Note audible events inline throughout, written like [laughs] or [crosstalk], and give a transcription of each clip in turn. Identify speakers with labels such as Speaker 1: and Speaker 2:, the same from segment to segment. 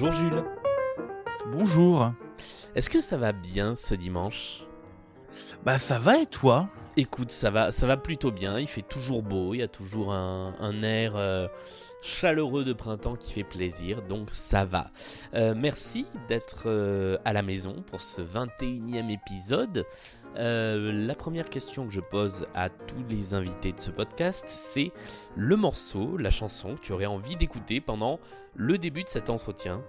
Speaker 1: Bonjour Jules.
Speaker 2: Bonjour.
Speaker 1: Est-ce que ça va bien ce dimanche?
Speaker 2: Bah ça va et toi?
Speaker 1: Écoute, ça va, ça va plutôt bien. Il fait toujours beau, il y a toujours un, un air euh, chaleureux de printemps qui fait plaisir, donc ça va. Euh, merci d'être euh, à la maison pour ce 21e épisode. Euh, la première question que je pose à tous les invités de ce podcast, c'est le morceau, la chanson que tu aurais envie d'écouter pendant le début de cet entretien?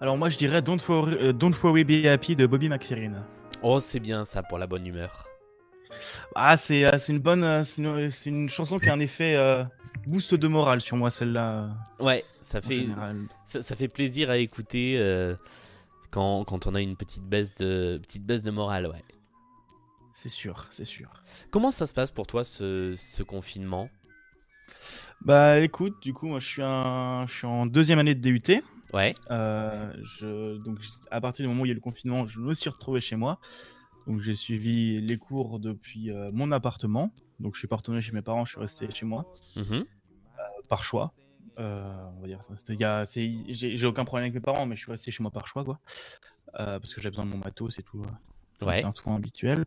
Speaker 2: Alors moi je dirais Don't Worry, Don't Worry Be Happy de Bobby McFerrin.
Speaker 1: Oh, c'est bien ça pour la bonne humeur.
Speaker 2: Ah c'est euh, c'est une bonne euh, c'est une, c'est une chanson qui a un effet euh, boost de morale sur moi celle-là.
Speaker 1: Ouais, ça fait, ça, ça fait plaisir à écouter euh, quand, quand on a une petite baisse de, petite baisse de morale, ouais.
Speaker 2: C'est sûr, c'est sûr.
Speaker 1: Comment ça se passe pour toi ce, ce confinement?
Speaker 2: Bah écoute, du coup moi je suis un je suis en deuxième année de DUT.
Speaker 1: Ouais,
Speaker 2: Euh, je, donc, à partir du moment où il y a eu le confinement, je me suis retrouvé chez moi. Donc, j'ai suivi les cours depuis euh, mon appartement. Donc, je suis pas retourné chez mes parents, je suis resté chez moi,
Speaker 1: mhm,
Speaker 2: par choix. Euh, on va dire. J'ai aucun problème avec mes parents, mais je suis resté chez moi par choix, quoi. Euh, parce que j'ai besoin de mon matos et tout. euh,
Speaker 1: ouais,
Speaker 2: un soin habituel.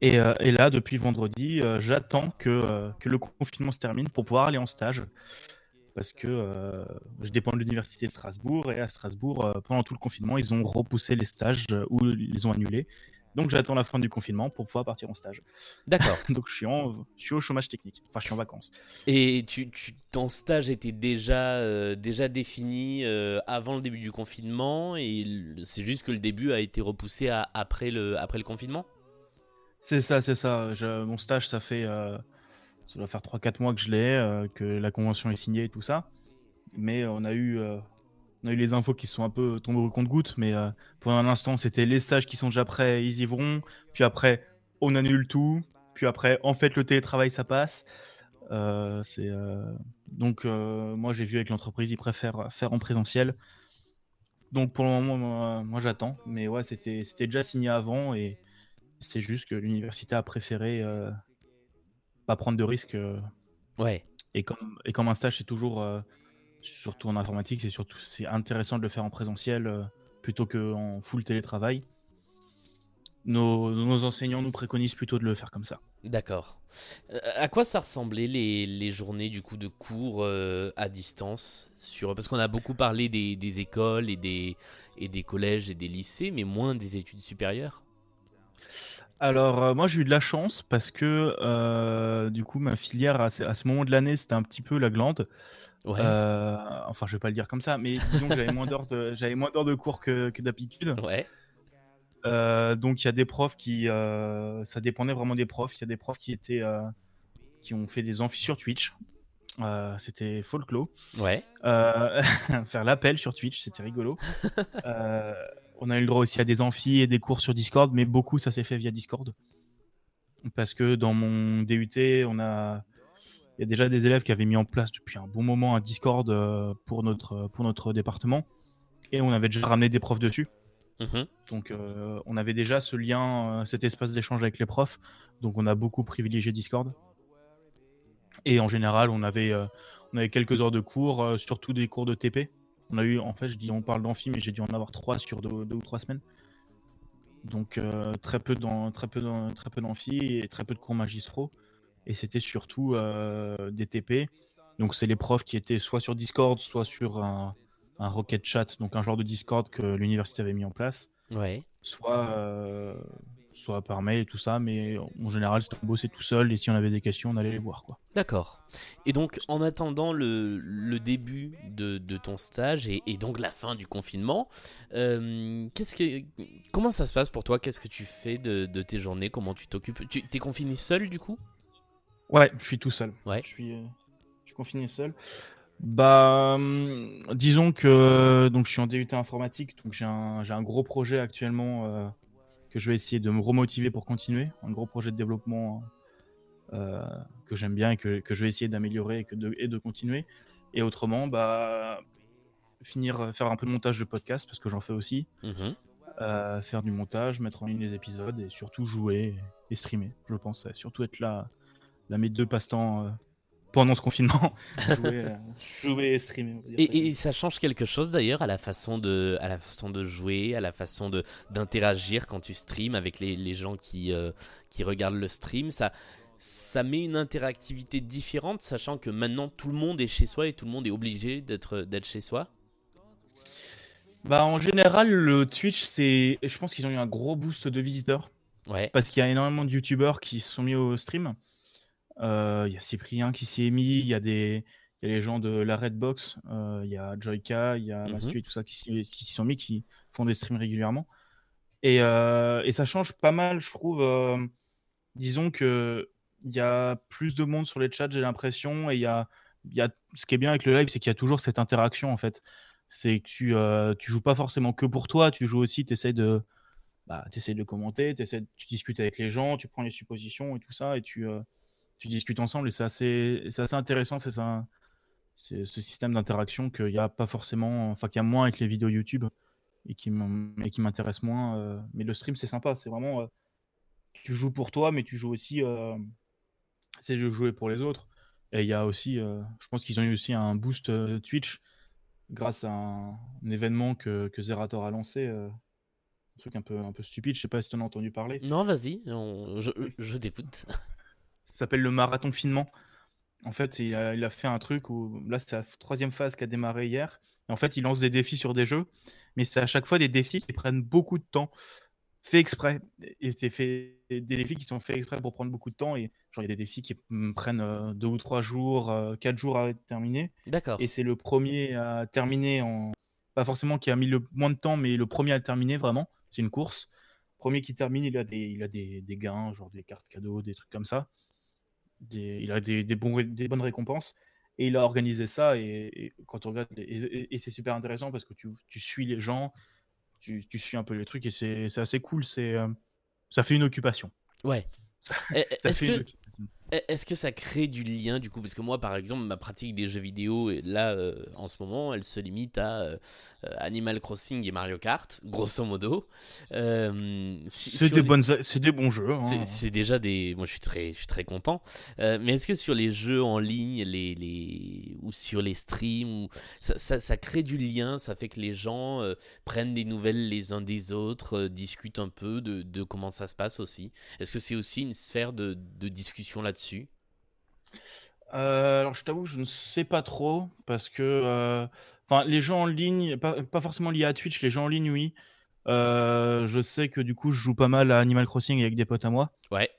Speaker 2: Et, euh, et là, depuis vendredi, euh, j'attends que, euh, que le confinement se termine pour pouvoir aller en stage. Parce que euh, je dépends de l'université de Strasbourg et à Strasbourg, euh, pendant tout le confinement, ils ont repoussé les stages euh, ou ils ont annulé. Donc j'attends la fin du confinement pour pouvoir partir en stage.
Speaker 1: d'accord. [laughs]
Speaker 2: Donc je suis, en, je suis au chômage technique. Enfin, je suis en vacances.
Speaker 1: Et tu, tu- ton stage était déjà, déjà défini avant le début du confinement et c'est juste que le début a été repoussé à- après, le, après le confinement?
Speaker 2: C'est ça, c'est ça. Je- mon stage, ça fait. Euh, ça doit faire 3-4 mois que je l'ai, euh, que la convention est signée et tout ça. Mais on a eu. euh, on a eu les infos qui sont un peu tombées au compte-gouttes, mais euh, pour un instant, c'était les stages qui sont déjà prêts, ils y vont. Puis après, on annule tout. Puis après, en fait, le télétravail, ça passe. Euh, euh, donc euh, moi j'ai vu avec l'entreprise ils préfèrent faire en présentiel donc pour le moment moi, moi, j'attends mais ouais c'était c'était déjà signé avant et c'est juste que l'université a préféré euh, pas prendre de risques. euh,
Speaker 1: Ouais,
Speaker 2: et, comme, et comme un stage, c'est toujours, euh, surtout en informatique, c'est surtout c'est intéressant de le faire en présentiel euh, plutôt qu'en full télétravail. Nos, nos enseignants nous préconisent plutôt de le faire comme ça.
Speaker 1: d'accord. À quoi ça ressemblait les, les journées du coup de cours euh, à distance sur Parce qu'on a beaucoup parlé des, des écoles et des, et des collèges et des lycées, mais moins des études supérieures.
Speaker 2: Alors, euh, moi, j'ai eu de la chance parce que, euh, du coup, ma filière, à ce, à ce moment de l'année, c'était un petit peu la glande.
Speaker 1: Ouais,
Speaker 2: Euh, enfin, je vais pas le dire comme ça, mais disons que j'avais moins d'heures de, [laughs] j'avais moins d'heures de cours que, que d'habitude.
Speaker 1: ouais,
Speaker 2: donc il y a des profs qui, ça dépendait vraiment des profs. Il y a des profs qui étaient, qui ont fait des amphis sur Twitch. Euh, c'était folklore.
Speaker 1: ouais,
Speaker 2: Euh, [laughs] faire l'appel sur Twitch, c'était rigolo. [laughs] Euh, on a eu le droit aussi à des amphis et des cours sur Discord, mais beaucoup ça s'est fait via Discord. Parce que dans mon DUT, on a, il y a déjà des élèves qui avaient mis en place depuis un bon moment un Discord euh, pour notre, pour notre département, et on avait déjà ramené des profs dessus.
Speaker 1: mhm,
Speaker 2: Donc euh, on avait déjà ce lien, euh, cet espace d'échange avec les profs. Donc on a beaucoup privilégié Discord. Et en général, on avait, euh, on avait quelques heures de cours, euh, surtout des cours de TP. On a eu, en fait, je dis, on parle d'amphi, mais j'ai dû en avoir trois sur deux, deux ou trois semaines. Donc euh, très peu dans, très peu dans, très peu d'amphi et très peu de cours magistraux. Et c'était surtout euh, des TP. Donc c'est les profs qui étaient soit sur Discord, soit sur un, un Rocket Chat, donc un genre de Discord que l'université avait mis en place
Speaker 1: ouais.
Speaker 2: soit, euh, soit par mail et tout ça, mais en général, c'était on bossait tout seul et si on avait des questions, on allait les voir. Quoi.
Speaker 1: D'accord. Et donc, en attendant le, le début de, de ton stage et, et donc la fin du confinement, euh, qu'est-ce que, comment ça se passe pour toi? Qu'est-ce que tu fais de, de tes journées? Comment tu t'occupes? Tu es confiné seul du coup?
Speaker 2: Ouais, je suis tout seul.
Speaker 1: Ouais.
Speaker 2: Je suis, euh, je suis confiné seul. Bah, hum, disons que donc je suis en DUT informatique, donc j'ai un, j'ai un gros projet actuellement euh, que je vais essayer de me remotiver pour continuer, un gros projet de développement euh, que j'aime bien et que, que je vais essayer d'améliorer et, que de, et de continuer. Et autrement, bah, finir, faire un peu de montage de podcast parce que j'en fais aussi,
Speaker 1: Mhm.
Speaker 2: euh, faire du montage, mettre en ligne les épisodes et surtout jouer et streamer. Je pense, surtout être là, là mes deux passe-temps euh, pendant ce confinement, [laughs] jouer, euh, jouer et streamer.
Speaker 1: Et, et, ça change quelque chose d'ailleurs à la façon de, à la façon de jouer, à la façon de d'interagir quand tu streams avec les, les gens qui euh, qui regardent le stream? Ça ça met une interactivité différente, sachant que maintenant tout le monde est chez soi et tout le monde est obligé d'être d'être chez soi?
Speaker 2: Bah en général le Twitch c'est, je pense qu'ils ont eu un gros boost de visiteurs.
Speaker 1: Ouais.
Speaker 2: Parce qu'il y a énormément de youtubeurs qui se sont mis au stream. Euh, il y a Cyprien qui s'y est mis, il y a des y a les gens de la Redbox, euh, il y a Joyka, il y a Mastu mhm. et tout ça qui s'y sont mis, qui font des streams régulièrement. Et, euh, et ça change pas mal, je trouve. disons que il y a plus de monde sur les chats, j'ai l'impression, et il y a, y a, ce qui est bien avec le live, c'est qu'il y a toujours cette interaction en fait. C'est que tu, tu joues pas forcément que pour toi, tu joues aussi, tu essaies de, bah, essaies de commenter, essaies, tu discutes avec les gens, tu prends les suppositions et tout ça, et tu, tu discutes ensemble et c'est assez, assez intéressant. C'est ça, c'est ce système d'interaction qu'il n'y a pas forcément, enfin qu'il y a moins avec les vidéos YouTube et qui m'intéresse moins. Euh, mais le stream c'est sympa, c'est vraiment, euh, tu joues pour toi, mais tu joues aussi, euh, c'est de jouer pour les autres. Et il y a aussi, je pense qu'ils ont eu aussi un boost Twitch grâce à un, événement que, que, Zerator a lancé. un truc un peu, un peu stupide, je sais pas si tu en as entendu parler.
Speaker 1: Non, vas-y, je, je t'écoute. [laughs]
Speaker 2: Ça s'appelle le marathon finement. En fait, il a, fait un truc où là, c'est la troisième phase qui a démarré hier. Et en fait, il lance des défis sur des jeux, mais c'est à chaque fois des défis qui prennent beaucoup de temps, fait exprès. Et c'est fait des défis qui sont faits exprès pour prendre beaucoup de temps. Et genre, il y a des défis qui prennent euh, deux ou trois jours, euh, quatre jours à terminer.
Speaker 1: D'accord.
Speaker 2: Et c'est le premier à terminer en. Pas forcément qui a mis le moins de temps, mais le premier à terminer vraiment. C'est une course. Premier qui termine, il a des, il a des, des gains, genre des cartes cadeaux, des trucs comme ça il a des, des, bons, des bonnes récompenses. Et il a organisé ça. Et, quand on regarde, et, c'est super intéressant parce que tu, tu suis les gens, tu, tu, suis un peu les trucs et c'est assez cool. C'est euh, ça fait une occupation.
Speaker 1: Ouais. Est-ce que, est que ça crée du lien du coup? Parce que moi, par exemple, ma pratique des jeux vidéo, là, euh, en ce moment, elle se limite à euh, Animal Crossing et Mario Kart, grosso modo.
Speaker 2: Euh, c'est des, bonnes, des bons jeux.
Speaker 1: Hein. C'est déjà des. Moi, je suis très, je suis très content. mais est-ce que sur les jeux en ligne, les, les... ou sur les streams, ou... ça, ça, ça, crée du lien Ça fait que les gens prennent des nouvelles les uns des autres, discutent un peu de, de comment ça se passe aussi? Est-ce que c'est aussi une sphère de, de discussion là-dessus?
Speaker 2: Euh, alors, je t'avoue que je ne sais pas trop parce que, euh, les gens en ligne, pas, forcément liés à Twitch, les gens en ligne, oui. Euh, je sais que du coup, je joue pas mal à Animal Crossing avec des potes à moi.
Speaker 1: Ouais.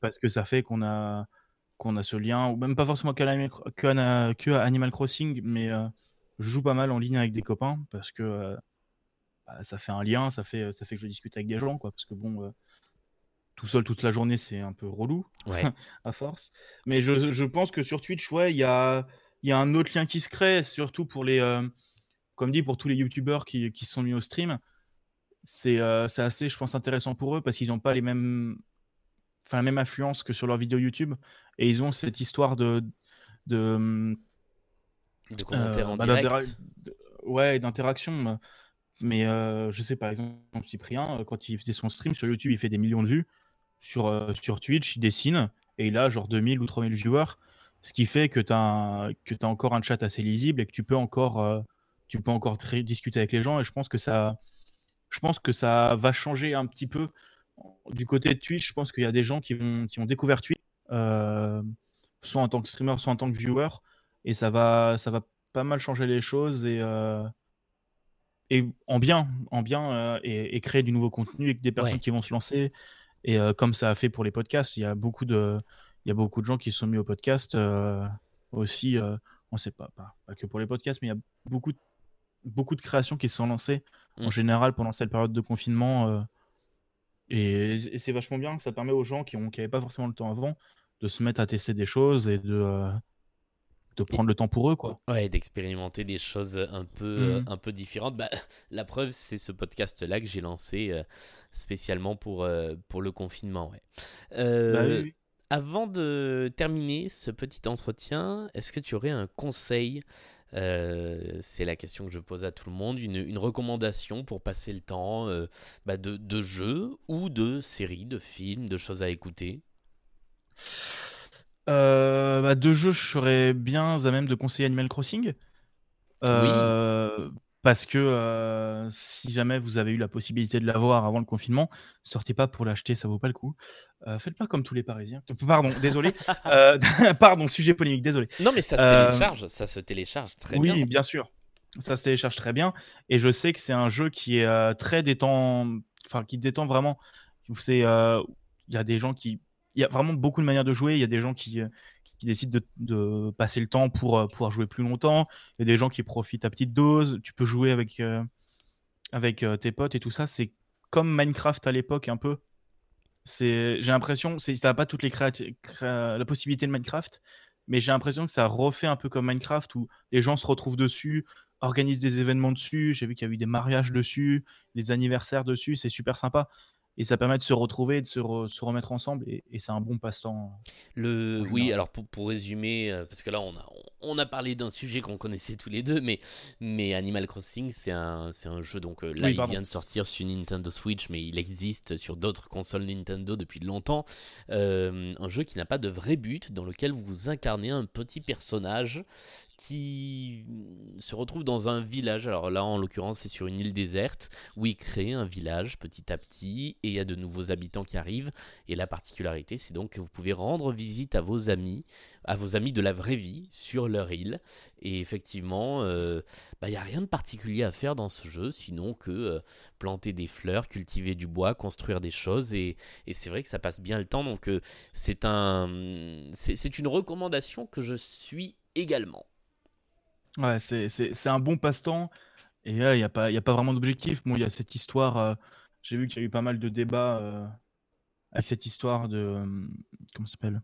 Speaker 2: Parce que ça fait qu'on a, qu'on a ce lien, ou même pas forcément qu'à que, Animal Crossing, mais je joue pas mal en ligne avec des copains parce que bah, ça fait un lien, ça fait, ça fait que je discute avec des gens, quoi. Parce que bon tout seul toute la journée, c'est un peu relou, [laughs] à force. Mais je, je, pense que sur Twitch, ouais, il y a, y a un autre lien qui se crée, surtout pour les, euh, comme dit, pour tous les youtubeurs qui, qui sont mis au stream. C'est euh, assez, je pense, intéressant pour eux parce qu'ils n'ont pas les mêmes, enfin, la même influence que sur leurs vidéos YouTube et ils ont cette histoire de, de,
Speaker 1: de commentaires euh, en bah, direct.
Speaker 2: ouais, d'interaction. Mais je sais par exemple, Cyprien, quand il faisait son stream sur YouTube, il fait des millions de vues sur, euh, sur Twitch, il dessine et il a genre 2000 ou 3000 viewers, ce qui fait que tu as, as, encore un chat assez lisible et que tu peux encore, euh, tu peux encore discuter avec les gens. Et je pense que ça, je pense que ça va changer un petit peu du côté de Twitch. Je pense qu'il y a des gens qui, vont, qui ont découvert Twitch, euh, soit en tant que streamer, soit en tant que viewer, et ça va, ça va pas mal changer les choses et et en bien, en bien et, créer du nouveau contenu avec des personnes qui vont se lancer, et euh, comme ça a fait pour les podcasts, il y a beaucoup de, il y a beaucoup de gens qui se sont mis au podcast euh, aussi. Euh, on ne sait pas, pas, que pour les podcasts, mais il y a beaucoup, de, beaucoup de créations qui se sont lancées en mmh. général pendant cette période de confinement. et, c'est vachement bien. Ça permet aux gens qui n'avaient pas forcément le temps avant de se mettre à tester des choses et de, de prendre le temps pour eux quoi.
Speaker 1: Ouais, d'expérimenter des choses un peu mmh. un peu différentes. Bah, la preuve c'est ce podcast là que j'ai lancé euh, spécialement pour euh, pour le confinement, ouais. Euh, bah avant de terminer ce petit entretien, est-ce que tu aurais un conseil c'est la question que je pose à tout le monde, une, une recommandation pour passer le temps bah de, de jeux ou de séries, de films, de choses à écouter?
Speaker 2: Euh, bah, deux jeux, je serais bien à même de conseiller Animal Crossing. Euh, Parce que euh, si jamais vous avez eu la possibilité de l'avoir avant le confinement, sortez pas pour l'acheter, ça vaut pas le coup. Faites pas comme tous les Parisiens. Pardon, désolé. [laughs] [laughs] Pardon, sujet polémique, désolé.
Speaker 1: Non, mais ça se télécharge, ça se télécharge très
Speaker 2: oui,
Speaker 1: bien.
Speaker 2: bien sûr. Ça se télécharge très bien. Et je sais que c'est un jeu qui est très détend, enfin qui détend vraiment. C'est, il y a des gens qui, il y a vraiment beaucoup de manières de jouer. Il y a des gens qui, euh, qui décident de, de passer le temps pour euh, pouvoir jouer plus longtemps. Il y a des gens qui profitent à petite dose. Tu peux jouer avec euh, avec tes potes et tout ça. C'est comme Minecraft à l'époque un peu. J'ai l'impression, c'est, t'as pas toutes les créati- créa- la possibilité de Minecraft, mais j'ai l'impression que ça refait un peu comme Minecraft où les gens se retrouvent dessus, organisent des événements dessus. J'ai vu qu'il y a eu des mariages dessus, des anniversaires dessus. C'est super sympa. Et ça permet de se retrouver, de se, re- se remettre ensemble. Et, et c'est un bon passe-temps.
Speaker 1: Le, oui, alors pour, pour résumer, euh, parce que là on a, on, a parlé d'un sujet qu'on connaissait tous les deux, mais, mais Animal Crossing c'est un, c'est un jeu, donc euh, là
Speaker 2: Oui,
Speaker 1: il
Speaker 2: pardon.
Speaker 1: vient de sortir sur Nintendo Switch, mais il existe sur d'autres consoles Nintendo depuis longtemps. Euh, un jeu qui n'a pas de vrai but, dans lequel vous incarnez un petit personnage qui se retrouve dans un village. Alors là en l'occurrence c'est sur une île déserte, où il crée un village petit à petit, et il y a de nouveaux habitants qui arrivent. Et la particularité, c'est donc que vous pouvez rendre visite à vos amis, à vos amis de la vraie vie, sur leur île. Et effectivement, euh, bah, il n'y a rien de particulier à faire dans ce jeu, sinon que euh, planter des fleurs, cultiver du bois, construire des choses. Et, c'est vrai que ça passe bien le temps. Donc euh, c'est un, c'est c'est une recommandation que je suis également.
Speaker 2: Ouais, c'est, c'est, c'est un bon passe-temps. Et il n'y a, pas- il y a pas vraiment d'objectif. Bon, il y a cette histoire. euh, j'ai vu qu'il y a eu pas mal de débats euh, avec cette histoire de. euh, comment ça s'appelle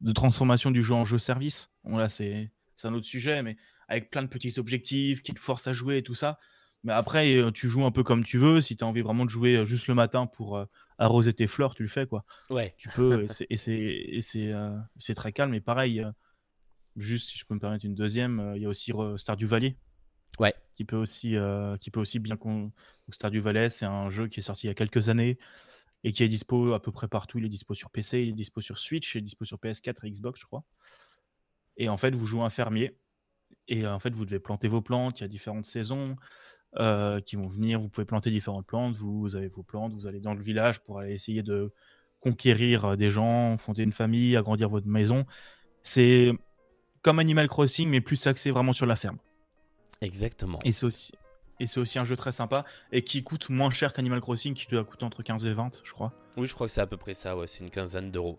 Speaker 2: De transformation du jeu en jeu service. Bon, là, c'est, c'est un autre sujet, mais avec plein de petits objectifs qui te forcent à jouer et tout ça. Mais après, euh, tu joues un peu comme tu veux. Si tu as envie vraiment de jouer euh, juste le matin pour arroser tes fleurs, tu le fais, quoi.
Speaker 1: Ouais.
Speaker 2: Tu peux, et c'est, et c'est, et c'est, c'est très calme. Et pareil, juste si je peux me permettre une deuxième, euh, il y a aussi euh, Stardew Valley
Speaker 1: Ouais.
Speaker 2: qui peut aussi, euh, qui peut aussi bien qu'on. donc Stardew Valley, c'est un jeu qui est sorti il y a quelques années et qui est dispo à peu près partout. Il est dispo sur PC, il est dispo sur Switch, il est dispo sur PS4 et Xbox, je crois. Et en fait, vous jouez un fermier et en fait, vous devez planter vos plantes. Il y a différentes saisons euh, qui vont venir. Vous pouvez planter différentes plantes. Vous, avez vos plantes. Vous allez dans le village pour aller essayer de conquérir des gens, fonder une famille, agrandir votre maison. C'est comme Animal Crossing, mais plus axé vraiment sur la ferme.
Speaker 1: Exactement.
Speaker 2: Et c'est aussi, et c'est aussi un jeu très sympa et qui coûte moins cher qu'Animal Crossing, qui doit coûter entre 15 et 20, je crois.
Speaker 1: Oui, je crois que c'est à peu près ça, ouais, c'est une quinzaine d'euros.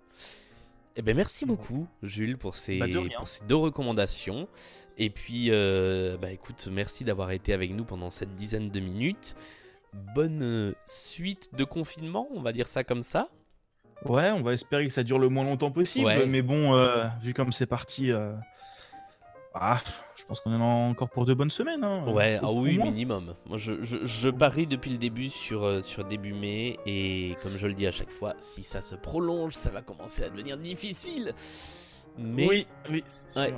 Speaker 1: Eh ben merci beaucoup, Jules, pour ces,
Speaker 2: Bah,
Speaker 1: pour ces deux recommandations. Et puis, euh, bah écoute, merci d'avoir été avec nous pendant cette dizaine de minutes. Bonne euh, suite de confinement, on va dire ça comme ça.
Speaker 2: Ouais, on va espérer que ça dure le moins longtemps possible,
Speaker 1: Ouais.
Speaker 2: mais bon, euh, vu comme c'est parti, euh, ah, je pense qu'on en a encore pour deux bonnes semaines. hein,
Speaker 1: Ouais, ah oui, minimum. Moi, je, je, je parie depuis le début sur, euh, sur début mai. Et comme je le dis à chaque fois, si ça se prolonge, ça va commencer à devenir difficile. Mais,
Speaker 2: Oui, oui,
Speaker 1: Ouais.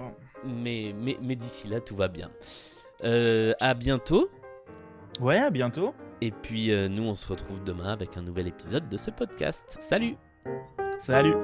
Speaker 1: mais, mais, mais d'ici là, tout va bien. Euh, à bientôt.
Speaker 2: Ouais, à bientôt.
Speaker 1: Et puis, euh, nous, on se retrouve demain avec un nouvel épisode de ce podcast. Salut
Speaker 2: Salut.